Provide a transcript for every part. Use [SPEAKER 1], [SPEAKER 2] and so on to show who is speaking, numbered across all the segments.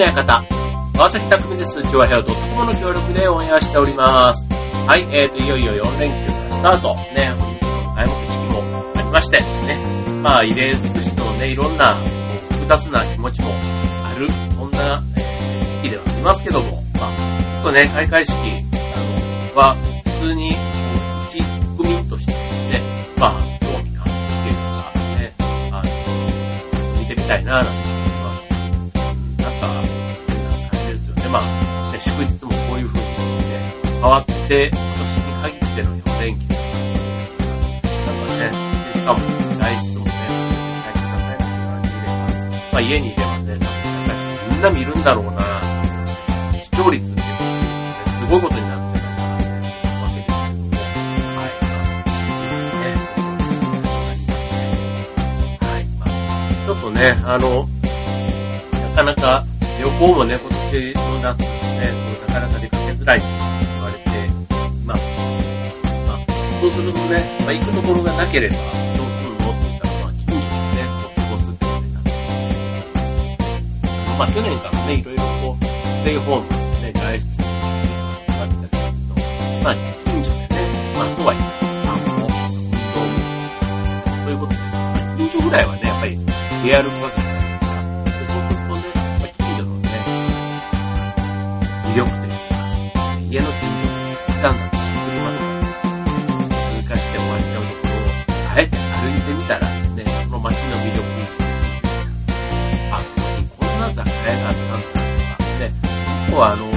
[SPEAKER 1] の館。川崎匠です。今日はヘアドットコムの協力でオンエアしております。はい、えーと、いよいよ4連休からスタート。ね、本日の開幕式もありまして、ね、まあ、異例尽くしとね、いろんな複雑な気持ちもある、そんな、えー、時ではありますけども、まあ、ちょっとね、開会式、あの、は、普通に、一国民としてね、まあ、興味関心っていうか、ね、あの、見てみたいな、なんてまあ、祝日もこういう風にね、変わって、今年に限っての4連休なんかね、しかも、外出もね、大変なさいなって言われていれば、まあ家にいればね、なんかみんな見るんだろうな、視聴率っていうのは、ね、すごいことになってるわけですけども、はい、まあ、ね、はい、まあ、ちょっとね、あの、なかなか旅行もね、今年の夏ね、なかなか出かけづらいと言われています。まあ、そうするとね、まあ、行くところがなければ、どうするのって言ったら、まあ、近所でね、こう過ごすってことになって。まあ、去年からね、いろいろこう、ステイホーム、ね、外出してあったりすると、まあ、近所でね、まあ、とはいえ、散歩、運動、そういうことで、まあ、近所ぐらいはね、やっぱり出歩くわけです魅力というか、家の近所に来たんだったら車とか通過して終わっちゃうところを、あえて歩いてみたら、ね、その街の魅力にあ、こんな雑貨屋があったんだとかね、結構あの、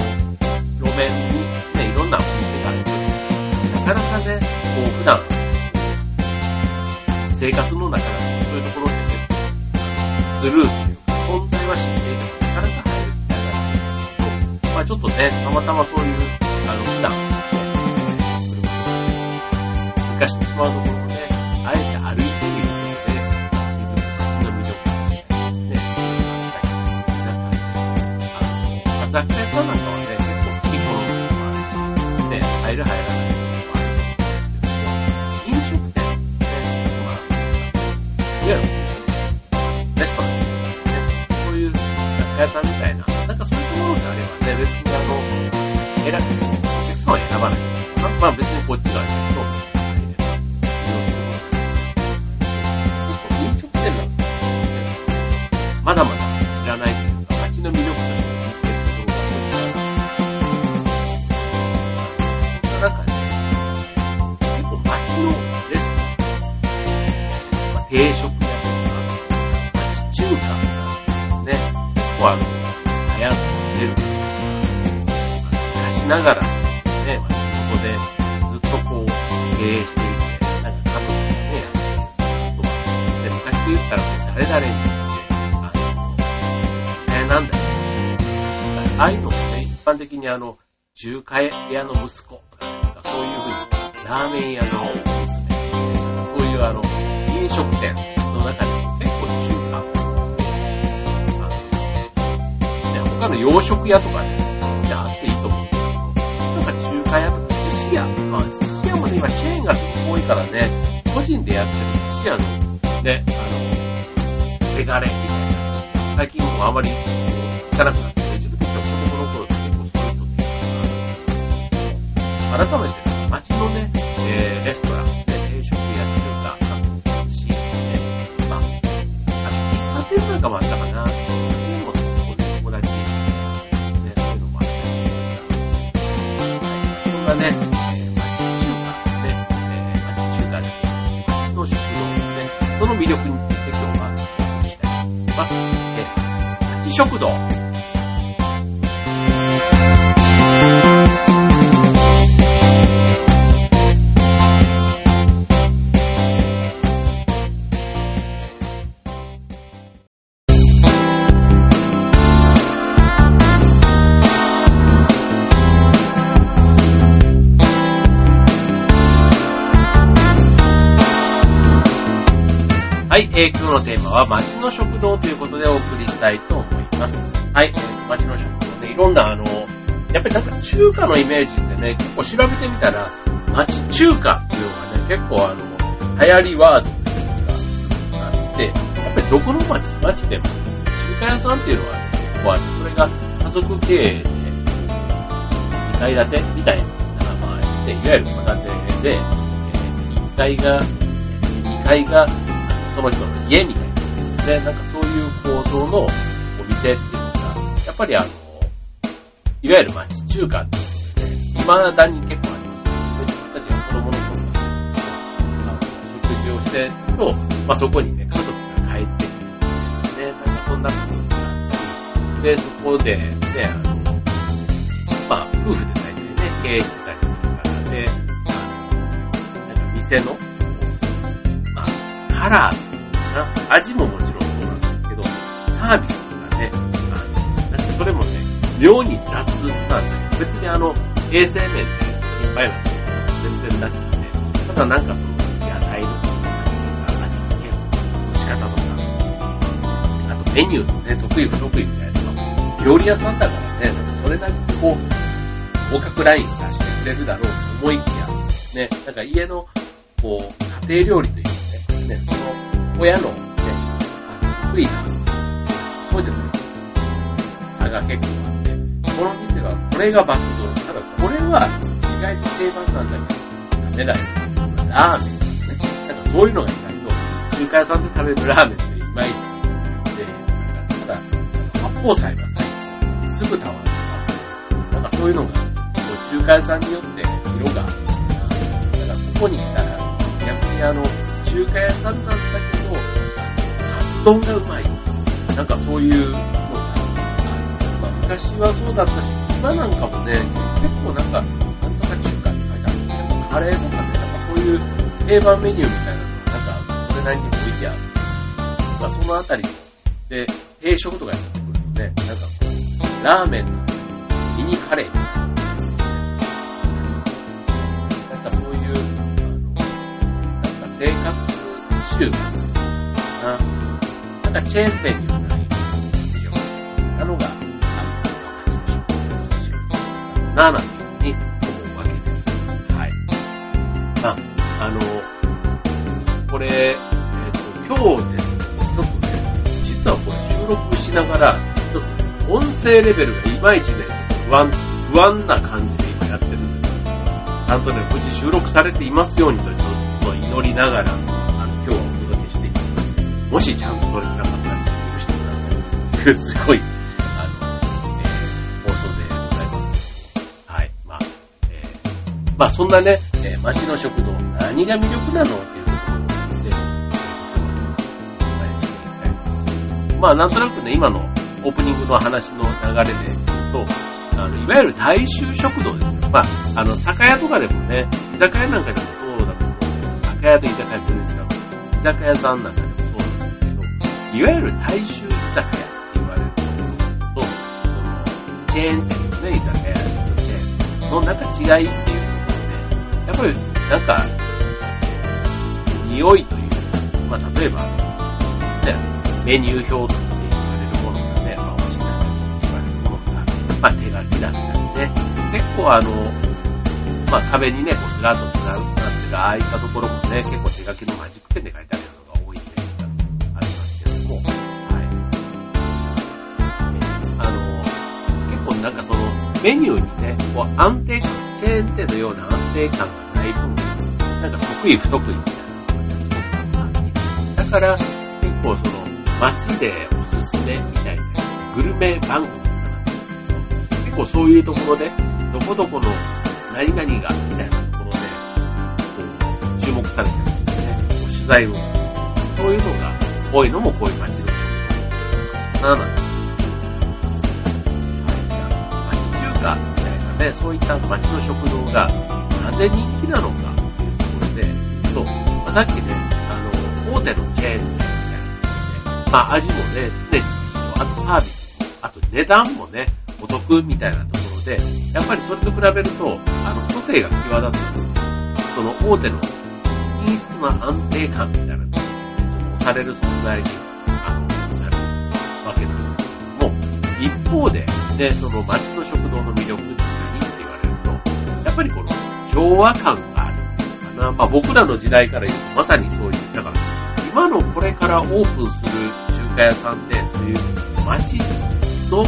[SPEAKER 1] 路面にね、いろんなお店があるけど、なかなかね、こう普段、生活の中でそういうところって結構、スルーという、存在は知っている。あちょっとね、たまたまそういう、あの、普段、ね、車で通過してしまうところをね、あえて歩いてみる雑貨屋さんなんかはね、結構好き好みもあるし、ね、入る入らないものもあるんですけど、飲食店、ね、まあ、いわゆるレストランとかね、そういう雑貨屋さんみたいな、選ぶ、お客さんは選ばない。まあ、まあ別にこっちがね、そう飲食店なんか、まだまだ知らないというか、街の魅力として、なんかね、結構街のレストラン、まあ定食屋とか、町中華ね、こうあの、流行ってる。昔ながら、ね、まあ、ここでずっとこう、経営していて、なんか家族でね、やってるとか、で、昔で言ったら誰々に言って、あの、えー、なんだよ。ああいうのもね、一般的にあの、中華屋の息子とかね、そういうふうに、ラーメン屋の娘、そういうあの、飲食店の中で結構中華、ね、他の洋食屋とかね、か中華屋とか寿司屋、まあ寿司屋もね、今チェーンがすごく多いからね、個人でやってる寿司屋の、ね、あの、せがれみたいな、最近もあまり聞かなくなって、自分たちは子供の頃って結構そういう人って改めて街のね、えー、レストラン、ね、定食屋っていうか、店なんかもあったかな。魅力について今日はお話ししたいと思います。え立ち食堂。はい、えー、今日のテーマは街の食堂ということでお送りしたいと思います。はい、えー、街の食堂でいろんなあの、やっぱりなんか中華のイメージってね、結構調べてみたら、街中華っていうのがね、結構あの、流行りワードというか、あって、やっぱりどこの街、街でも、中華屋さんっていうのは、ね、構あって、それが家族経営で、2階建てみたいな、まあ、ね、いわゆる戸建てで、え1階が、2階がその人の家みたいなですね、なんかそういう構造のお店っていうのが、やっぱりあの、いわゆる町中華っていうね、未だに結構ありますね。自分たちが子供の頃から、食事をしてると、まあそこにね、家族が帰ってくるね、なんかそんなことがあったり、で、そこでね、あの、まあ夫婦で大体ね、経営してたりするかで、あの、なんか店の、カラーっていうのかな、味ももちろんそうなんですけど、サービスがね、あの、なんかそれもね、妙に雑なんだけど、別にあの、衛生面で心配なこと全然なくて、ただなんかその、野菜の味付けの仕方とか、あとメニューのね、得意不得意みたいなのが、料理屋さんだからね、それなりにこう、合格ライン出してくれるだろうと思いきや、ね、なんか家の、こう、家庭料理というか、親のね、あの得意な、そうじゃない差が結構あって、この店はこれが抜群。ただこれは意外と定番なんだけど、ダメだよ。ラーメンですね。なんかそういうのが意外と、中華屋さんで食べるラーメンっていまいちで、なんかただ、八宝菜は最。すぐたわるなんかそういうのが、中華屋さんによって色が、だからここに来たら、逆にあの、中華屋さんなんだけど、丼がうまい。なんかそういうのが、まあ、昔はそうだったし、今なんかもね、結構なんか、なんとか中華って書いてあるんですけど、カレーとかね、なんかそういう定番メニューみたいなのが、なんか、それなりに置いてある。まあ、そのあたりで、定食とかやってくるとね、なんかこう、ラーメンのミニカレーみたいな。んかそういう、あの、なんか生活習慣な、なんかチェーン店にないよなのが、あの、街の食な、に思うわけです。はい。まあ、あの、これ、えっ、と、今日ですね、ちょっとね、実はこれ収録しながら、ちょっと音声レベルがいまいちね、不安、不安な感じで今やってるんですけど、ちゃんとね、無事収録されていますようにと、ちょっと祈りながら、あの、今日はお届けしていきます。もしちゃんとださい。すごい、あの、えー放送でございます。はい。まあ、えーまあそんなね、えー街の食堂、何が魅力なのっていうところで、えーお伝えしていきたいと思います。まあなんとなくね、今のオープニングの話の流れで言うと、あの、いわゆる大衆食堂ですよ。まあ、あの、酒屋とかでもね、居酒屋なんかでもそうだと思うんですけど、酒屋と居酒屋全然違う。居酒屋さんなんかでもそうなんですけど、いわゆる大衆居酒屋チェーン店でね、居酒屋として、のなんか違いっていうところで、やっぱりなんか、匂いというか、まあ例えば、ね、メニュー表って言われるものがね、まあ美味しいなって言われるものが、まあ手書きだったりね、結構あの、まあ壁にね、こうずらっとずらっとなってる、ああいったところもね、結構手書きのマジックペンで書いてあるなんかその、メニューにね、こう安定、チェーン店のような安定感がない分、なんか得意不得意みたいなのがすごくあって、だから結構その、街でおすすめみたいなグルメ番組とかなんですけど、結構そういうところで、どこどこの何々がみたいなところで、こう注目されてるんですね、こう取材を、そういうのが多いのもこういう街の仕事ななんて町中華みたいなね、そういった町の食堂がなぜ人気なのか。っていうところで、そう、まあ、さっきね、あの、大手のチェーン店みたいなので、まあ味もね、常に一緒、あとサービス、あと値段もね、お得みたいなところで、やっぱりそれと比べると、あの、個性が際立つ、その大手の品質の安定感みたいなのが、押される存在に、一方で、ね、その街の食堂の魅力って何って言われると、やっぱりこの昭和感があるかな。まあ僕らの時代から言うとまさにそういう、だから今のこれからオープンする中華屋さんで、そういう街と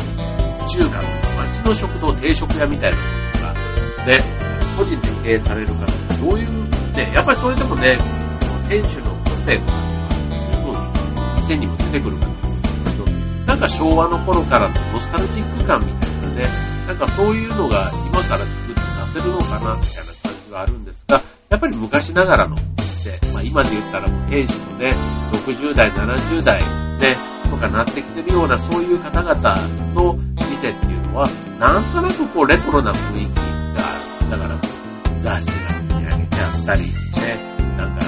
[SPEAKER 1] 中華町の食堂、定食屋みたいなものが、ね、個人で経営される方どういう、ね、やっぱりそれでもね、店主の個性とか十分店にも出てくるかと思うんですけど、なんか昭和の頃からのノスタルジック感みたいなね、なんかそういうのが今から作って出せるのかな、みたいな感じはあるんですが、やっぱり昔ながらの店、まあ今で言ったらもう店主のね、60代、70代、ね、とかなってきてるようなそういう方々の店っていうのは、なんとなくこうレトロな雰囲気がある。だから雑誌が積み上げてあったり、ね、なんか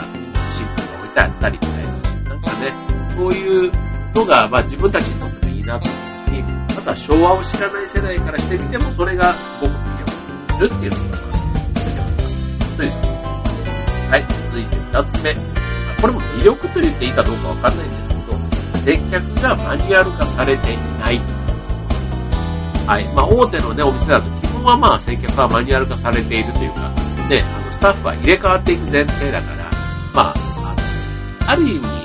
[SPEAKER 1] シンプが置いてあったりみたいな。なんかね、そういうのが、まあ自分たちにとってもいいなと思うし、また昭和を知らない世代からしてみても、それがすごく魅力するっていうのが、というはい、続いて二つ目。これも魅力と言っていいかどうかわかんないんですけど接客がマニュアル化されていない。はい。まあ、大手のね、お店だと基本はまあ、接客はマニュアル化されているというか、ね、あの、スタッフは入れ替わっていく前提だから、まあ、あ、ある意味、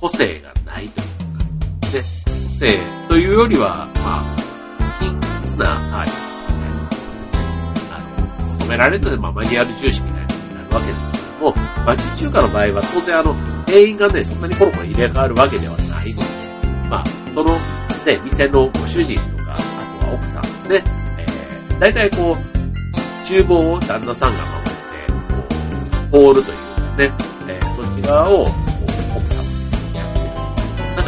[SPEAKER 1] 個性がないというか、ね、個性というよりは、まあ、均一なサービスみたいなあの、求められるので、まあ、マニュアル重視みたいなになるわけですけども、町中華の場合は当然あの、店員がね、そんなにコロコロ入れ替わるわけではないので、まあ、その、ね、店のご主人とか、あとは奥さんね、えー、大体こう、厨房を旦那さんが守って、こう、ホールというかね、えー、そっち側を、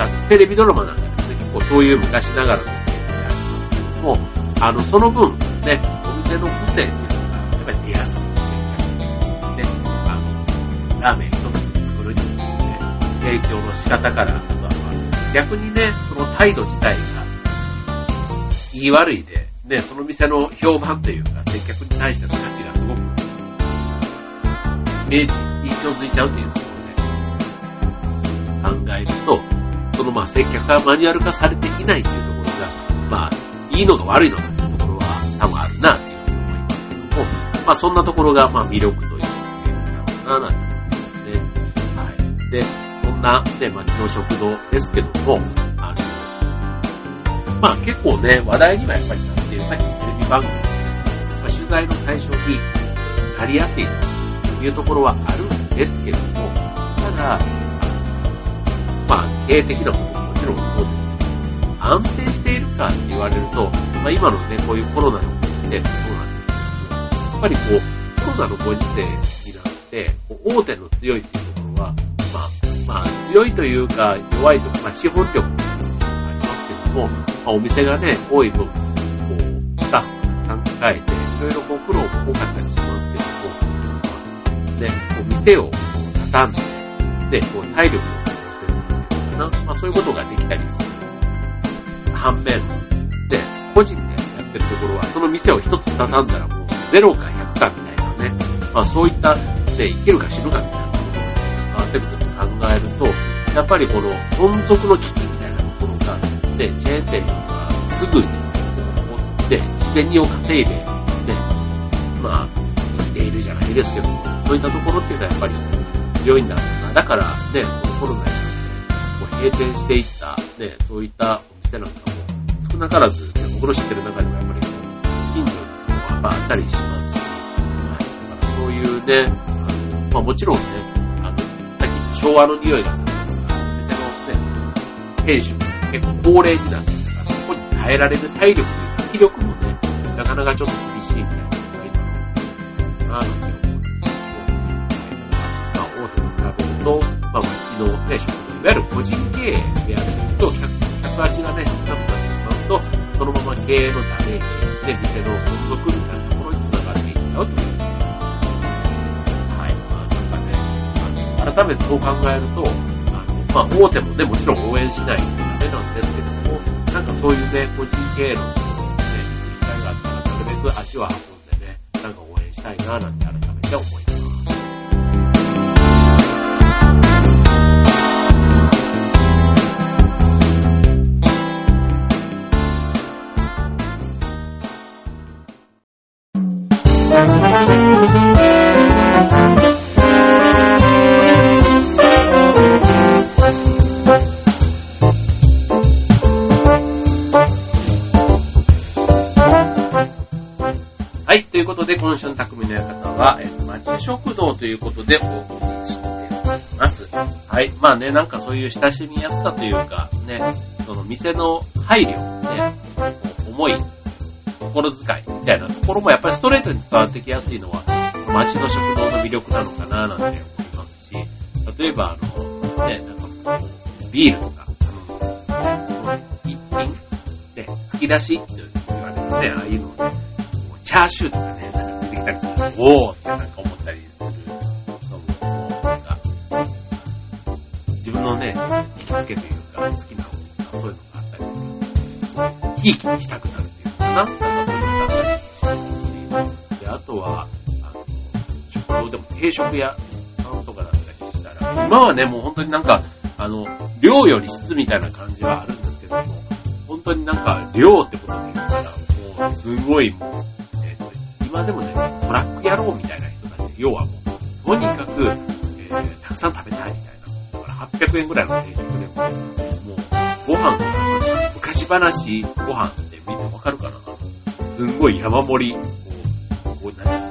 [SPEAKER 1] なんか、テレビドラマなんかですね、結構そういう昔ながらの店がありますけれども、あの、その分、ね、お店の個性っていうのが、やっぱり出やすい。ね、あの、ラーメン一つ提供の仕方から、あと、逆にね、その態度自体が、言い悪いで、ね、その店の評判というか、接客に対しての価値がすごく、イメージ、印象づいちゃうというところで、考えると、のまあ接客がマニュアル化されていないというところが、まあ、いいのか悪いのかというところは多分あるな、というふうに思いますけども、まあそんなところが、まあ魅力というか、なのかな、なんて思いますね。はい。で、そんな、ね、街の食堂ですけども、あの、まあ結構ね、話題にはやっぱりなっている、さっきのテレビ番組で、まあ、取材の対象になりやすいというところはあるんですけども、ただ、まあ経営的なことももちろんそうです。けど、安定しているかって言われると、まあ今のね、こういうコロナのご時世そうなんですけど、やっぱりこう、コロナのご時世になって、大手の強いっていうところは、まあ、まあ、強いというか、弱いとか、まあ、資本力もありますけども、まあ、お店がね、多い分、こう、スタッフがたくさん抱えて、いろいろこう、苦労も多かったりしますけども、まあ、ね、こう、店を畳んで、で、こう、体力をな、まあ、そういうことができたりする。反面、で、個人でやってるところは、その店を一つ畳んだらもう、0か100かみたいなね、まあ、そういった、で、いけるか死ぬかみたいなことが変わってると考えると、やっぱりこの存続の危機みたいなところが、ね、チェーン店がすぐに持って、銭を稼いで、ね、まあ、生きているじゃないですけども、そういったところっていうのはやっぱり強いんだろうな。だからね、このコロナに、閉店していった、ね、そういったお店なんかも少なからず、ね、僕の知ってる中にはやっぱり近所にもやっぱあったりします。し、はい、だからそういうね、あのまあもちろんね、あの、さっき昭和の匂いがする店のね、店主も結構高齢になってきたから、そこに耐えられる体力という、気力もね、なかなかちょっと厳しいみたいなのが今の、ななんて思うんですけど、まあ、大手と比べると、まあ、町のね、食堂、いわゆる個人経営であると、客、客足がね、少なくなってしまうと、そのまま経営のダメージ、で、店の存続みたいなところにつながっていっちゃうというはい。まあなんかね、あの改めてそう考えると、あの、まあ、大手もね、もちろん応援しないとダメなんですけども、なんかそういうね、個人経営のところにね、機会があったら、なるべく足を運んでね、なんか応援したいな、なんて改めの匠の館は、えー、町食堂ということでお送りしております。はい。まあね、なんかそういう親しみやすさというか、ね、その店の配慮、ね、思い、心遣いみたいなところもやっぱりストレートに伝わってきやすいのは、町の食堂の魅力なのかななんて思いますし、例えばあの、ね、なんか、ビールとか、あの、一品で、突き出しって言われるね、ああいうのをね、チャーシューとかね、きたりすると、おーってなんか思ったりするのも、なんか、自分のね、行きつけというか、好きなものとか、そういうのがあったりする。ひいきにしたくなるっていうのかな。なんかそういうのがあったりしますし、で、あとは、あの、食堂でも定食屋さんとかだったりしたら、今はね、もう本当になんか、あの、量より質みたいな感じはあるんですけども、本当になんか、量ってことで言ったら、もう、すごいもう、今でもね、ブラック野郎みたいな人たち、要はもう、とにかく、えー、たくさん食べたいみたいな。だから800円ぐらいの定食でも、もう、ご飯とか、昔話ご飯って見てわかるかなすんごい山盛り、こう、こう何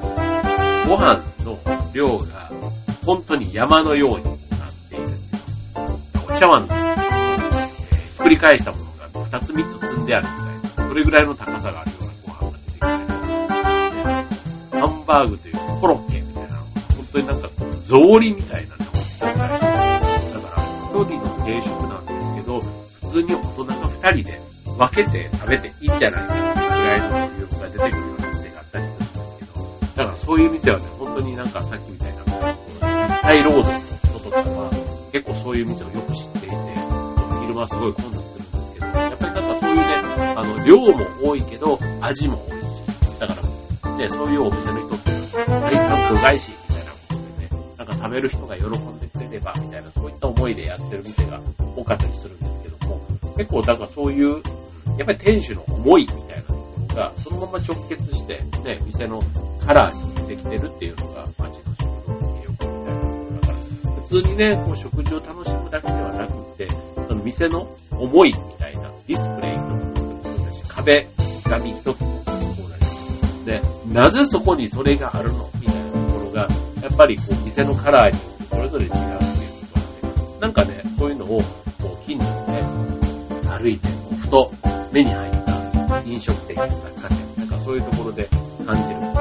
[SPEAKER 1] ご飯の量が、本当に山のようになっているんで。お茶碗の、えー、ひっくり返したものが2つ3つ積んであるみたいな、それぐらいの高さがあるバーグというかコロッケみたいなのが、本当になんかこう、草履みたいなね、だから、一人の定食なんですけど、普通に大人が2人で分けて食べていいんじゃないかっていうぐらいのボリュームが出てくるような店があったりするんですけど、だからそういう店はね、本当になんかさっきみたいな、立体労働の人とかは、結構そういう店をよく知っていて、昼間すごい混雑するんですけど、やっぱりなんかそういうね、あの、量も多いけど、味も多い、ね、そういうお店の人って、大産度外視みたいなことでね、なんか食べる人が喜んでくれれば、みたいな、そういった思いでやってる店が多かったりするんですけども、結構なんかそういう、やっぱり店主の思いみたいなところが、そのまま直結して、ね、店のカラーに出てきてるっていうのが、街の食堂の魅力みたいなところだから、普通にね、こう食事を楽しむだけではなくて、その店の思いみたいなディスプレイ一つもそうだし、壁紙一つも、なぜそこにそれがあるの？みたいなところが、やっぱりこう店のカラーにそれぞれ違うっていうことで、なんかね、そういうのを、こう近所でね、歩いて、こうふと目に入った飲食店とかカフェ、なんかそういうところで感じるっていうのが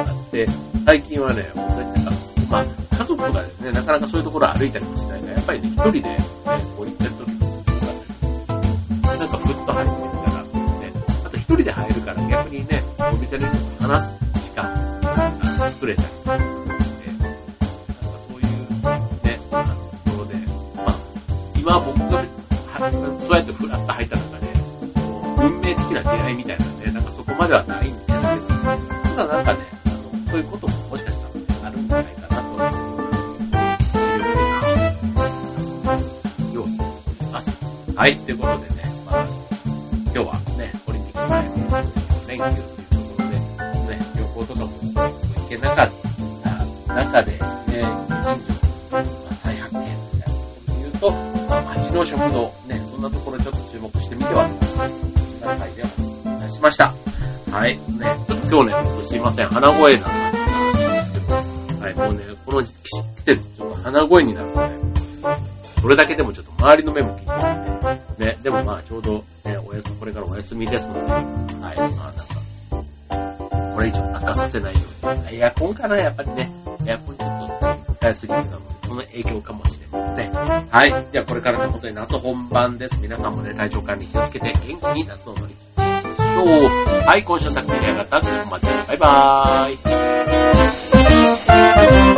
[SPEAKER 1] あって、最近はね、本当になんか、まあ、家族とかですね、なかなかそういうところ歩いたりもしない。から、やっぱりね、一人で、ね、こう行ってる時とか、なんかふっと入ってみたら、ね、あと一人で入るから逆にね、お店の人と話す時間が作れたりとかして、なんかそういうね、あの、ところで、まあ、今僕がはそうやってふらっと入った中で、運命的な出会いみたいなね、なんかそこまではないんですけど、ただなんかね、あの、そういうことももしかしたらあるんじゃないかなと思う。ように思います。はい、ということでね、まあ、今日はね、オリンピック前の連休、ね、旅行とかも行けなかった中で、ね、近所のまあ再発見みたいなことで言うと、まあ、街の食堂、ね、そんなところちょっと注目してみては、そんな回でお出しました。はい、ね、ちょっと今日ね、すいません、鼻声なんはい、もうね、この季節、ちょっと鼻声になるとね、それだけでもちょっと周りの目も気になって、ね、でもまあちょうど、ね、おやす、これからお休みですので、はい、まあれ以上悪化させないように、エアコンかな、やっぱりね、エアコンちょっと使いすぎるのも、その影響かもしれません。はい、じゃあこれからの本当に夏本番です。皆さんもね、体調管理気をつけて元気に夏を乗り切っていきましょう。はい、今週の匠の館、ここまで。バイバーイ。